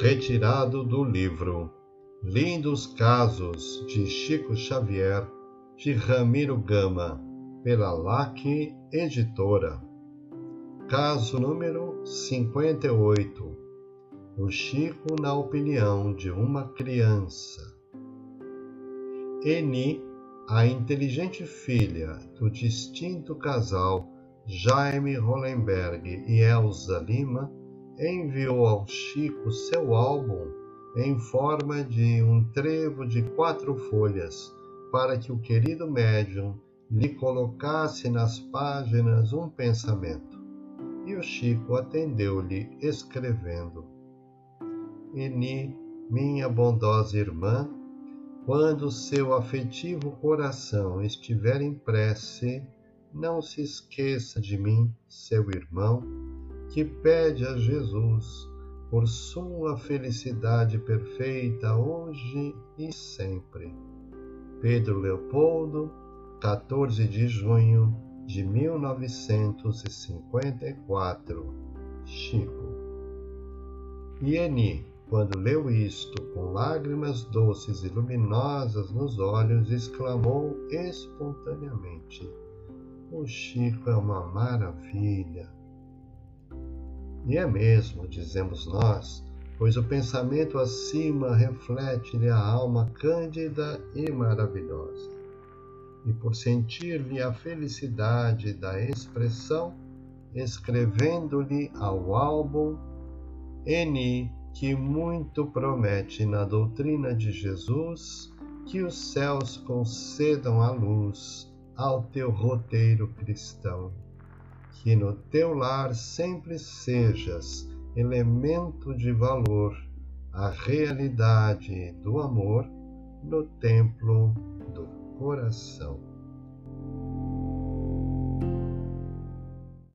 Retirado do livro Lindos Casos de Chico Xavier, de Ramiro Gama, pela LAC Editora. Caso número 58. O Chico na opinião de uma criança. Eni, a inteligente filha do distinto casal Jaime Hollenberg e Elza Lima, enviou ao Chico seu álbum em forma de um trevo de quatro folhas, para que o querido médium lhe colocasse nas páginas um pensamento. E o Chico atendeu-lhe escrevendo: Eni, minha bondosa irmã, quando seu afetivo coração estiver em prece, não se esqueça de mim, seu irmão, que pede a Jesus por sua felicidade perfeita hoje e sempre. Pedro Leopoldo, 14 de junho de 1954. Chico. Ieni, quando leu isto, com lágrimas doces e luminosas nos olhos, exclamou espontaneamente: O Chico é uma maravilha! E é mesmo, dizemos nós, pois o pensamento acima reflete-lhe a alma cândida e maravilhosa. E por sentir-lhe a felicidade da expressão, escrevendo-lhe ao álbum Eni, que muito promete na doutrina de Jesus, que os céus concedam a luz ao teu roteiro cristão que no teu lar sempre sejas elemento de valor, a realidade do amor no templo do coração.